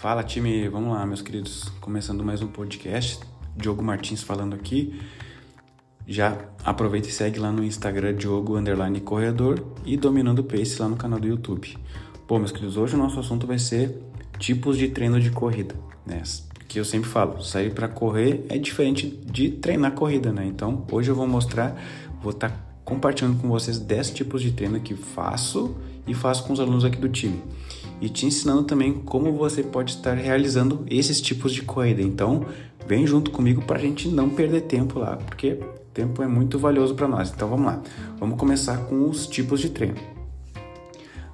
Fala time, vamos lá, meus queridos. Começando mais um podcast. Diogo Martins falando aqui. Já aproveita e segue lá no Instagram Diogo Underline Corredor e Dominando Pace lá no canal do YouTube. Bom, meus queridos, hoje o nosso assunto vai ser tipos de treino de corrida, né? Que eu sempre falo, sair para correr é diferente de treinar corrida, né? Então, hoje eu vou mostrar, vou estar tá compartilhando com vocês 10 tipos de treino que faço e faço com os alunos aqui do time e te ensinando também como você pode estar realizando esses tipos de corrida. Então, vem junto comigo para a gente não perder tempo lá, porque tempo é muito valioso para nós. Então, vamos lá. Vamos começar com os tipos de treino.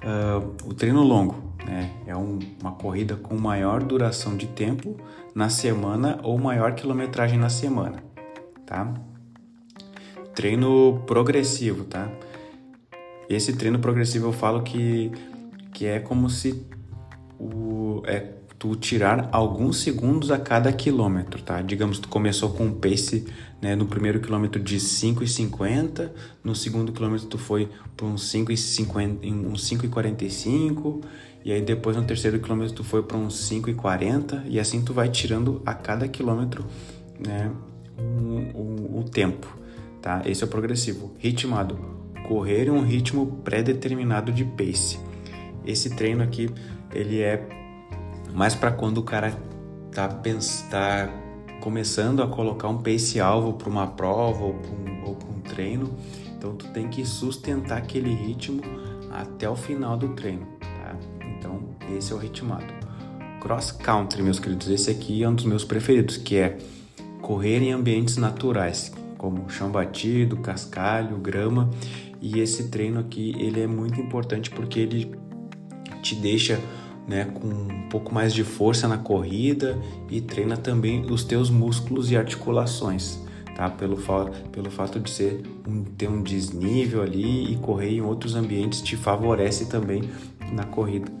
Uh, o treino longo né, é um, uma corrida com maior duração de tempo na semana ou maior quilometragem na semana, tá? Treino progressivo, tá? Esse treino progressivo eu falo que que é como se o, é, tu tirar alguns segundos a cada quilômetro, tá? Digamos, tu começou com um pace né, no primeiro quilômetro de 5,50, no segundo quilômetro tu foi para uns 5,50, uns 5,45, e aí depois no terceiro quilômetro tu foi para uns 5,40, e assim tu vai tirando a cada quilômetro né, o, tempo, tá? Esse é o progressivo. Ritmado, correr em um ritmo pré-determinado de pace. Esse treino aqui, ele é mais para quando o cara tá, tá começando a colocar um pace alvo para uma prova ou para um, um, treino. Então tu tem que sustentar aquele ritmo até o final do treino, tá? Então esse é o ritmado. Cross country, meus queridos, esse aqui é um dos meus preferidos, que é correr em ambientes naturais, como chão batido, cascalho, grama. E esse treino aqui, ele é muito importante porque ele te deixa né, com um pouco mais de força na corrida e treina também os teus músculos e articulações, tá? Pelo, fa pelo fato de ser um, ter um desnível ali e correr em outros ambientes te favorece também na corrida.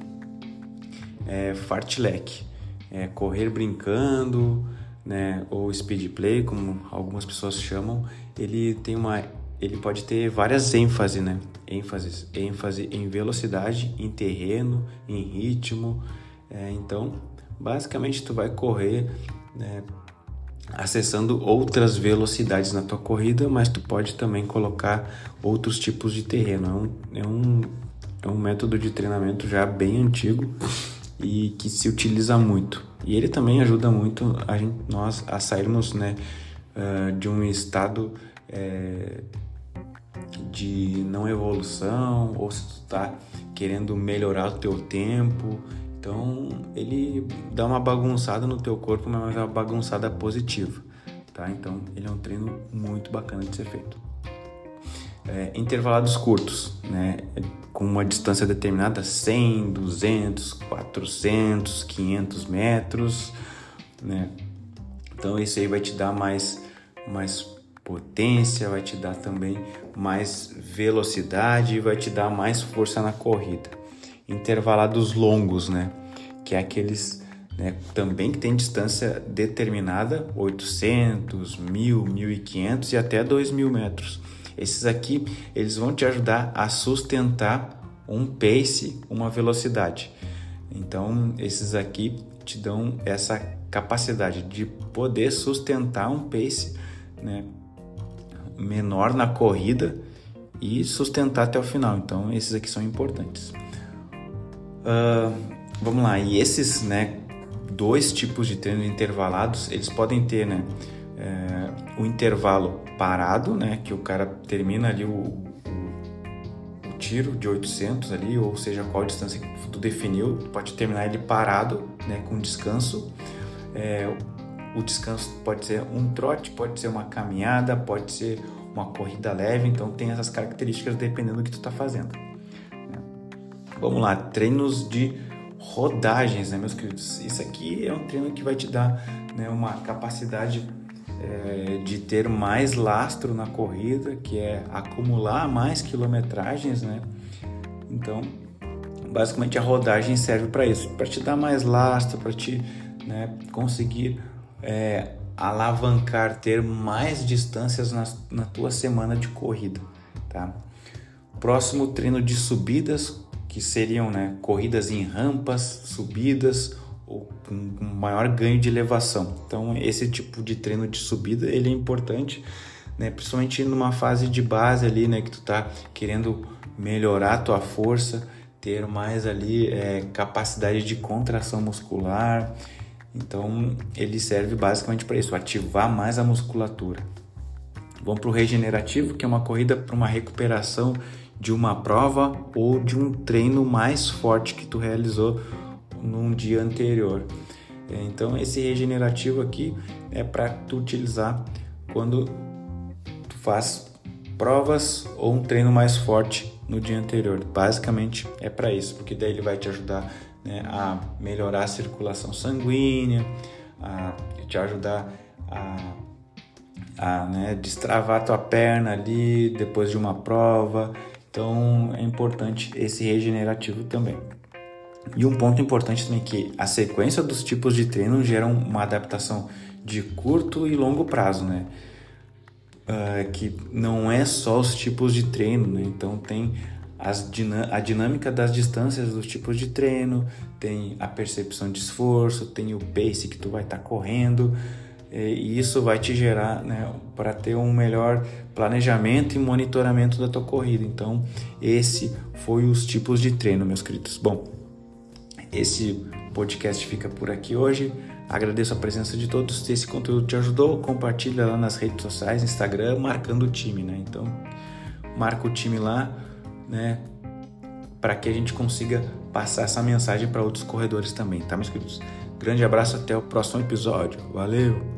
É, fartlek, é, correr brincando, né, ou speed play, como algumas pessoas chamam, ele tem uma ele pode ter várias ênfases, né? ênfases, ênfase em velocidade, em terreno, em ritmo. É, então, basicamente, tu vai correr né, acessando outras velocidades na tua corrida, mas tu pode também colocar outros tipos de terreno. É um, é um, é um método de treinamento já bem antigo e que se utiliza muito. E ele também ajuda muito a gente, nós a sairmos né, uh, de um estado é, de não evolução ou se tu tá querendo melhorar o teu tempo. Então ele dá uma bagunçada no teu corpo, mas é uma bagunçada positiva, tá? Então ele é um treino muito bacana de ser feito. É, intervalados curtos, né? Com uma distância determinada, 100, 200, 400, 500 metros, né? Então esse aí vai te dar mais, mais potência, vai te dar também mais velocidade e vai te dar mais força na corrida. Intervalados longos, né? Que é aqueles né, também que tem distância determinada, 800, 1000, 1500 e até 2000 metros. Esses aqui, eles vão te ajudar a sustentar um pace, uma velocidade. Então, esses aqui te dão essa capacidade de poder sustentar um pace, né, menor na corrida e sustentar até o final. Então, esses aqui são importantes. Uh, vamos lá, e esses, né, dois tipos de treino intervalados, eles podem ter, né, é, o intervalo parado, né, que o cara termina ali o, o, o, tiro de 800 ali, ou seja, qual distância que tu definiu, pode terminar ele parado, né, com descanso. É, o descanso pode ser um trote, pode ser uma caminhada, pode ser uma corrida leve, então tem essas características dependendo do que tu está fazendo. Né? Vamos lá, treinos de rodagens, né, meus queridos? Isso aqui é um treino que vai te dar né, uma capacidade é, de ter mais lastro na corrida, que é acumular mais quilometragens, né? Então, basicamente a rodagem serve para isso, para te dar mais lastro, para te né, conseguir é, alavancar, ter mais distâncias na, na tua semana de corrida, tá? Próximo treino de subidas, que seriam né, corridas em rampas, subidas ou com maior ganho de elevação. Então, esse tipo de treino de subida ele é importante, né? principalmente numa fase de base ali, né? que tu tá querendo melhorar tua força, ter mais ali é, capacidade de contração muscular. Então, ele serve basicamente para isso, ativar mais a musculatura. Vamos para o regenerativo, que é uma corrida para uma recuperação de uma prova ou de um treino mais forte que tu realizou num dia anterior. É, então esse regenerativo aqui é para tu utilizar quando tu faz provas ou um treino mais forte no dia anterior. Basicamente é para isso, porque daí ele vai te ajudar né, a melhorar a circulação sanguínea, a te ajudar a, a né, destravar tua perna ali depois de uma prova. Então é importante esse regenerativo também. E um ponto importante também é que a sequência dos tipos de treino geram uma adaptação de curto e longo prazo, né? Uh, que não é só os tipos de treino, né? Então tem a dinâmica das distâncias dos tipos de treino, tem a percepção de esforço, tem o pace que tu vai estar tá correndo, e isso vai te gerar né, para ter um melhor planejamento e monitoramento da tua corrida. Então, esse foi os tipos de treino, meus queridos. Bom, esse podcast fica por aqui hoje. Agradeço a presença de todos. Se esse conteúdo te ajudou, compartilha lá nas redes sociais, Instagram, marcando o time, né? Então, marca o time lá, né? Para que a gente consiga passar essa mensagem para outros corredores também, tá, meus queridos? Grande abraço, até o próximo episódio. Valeu!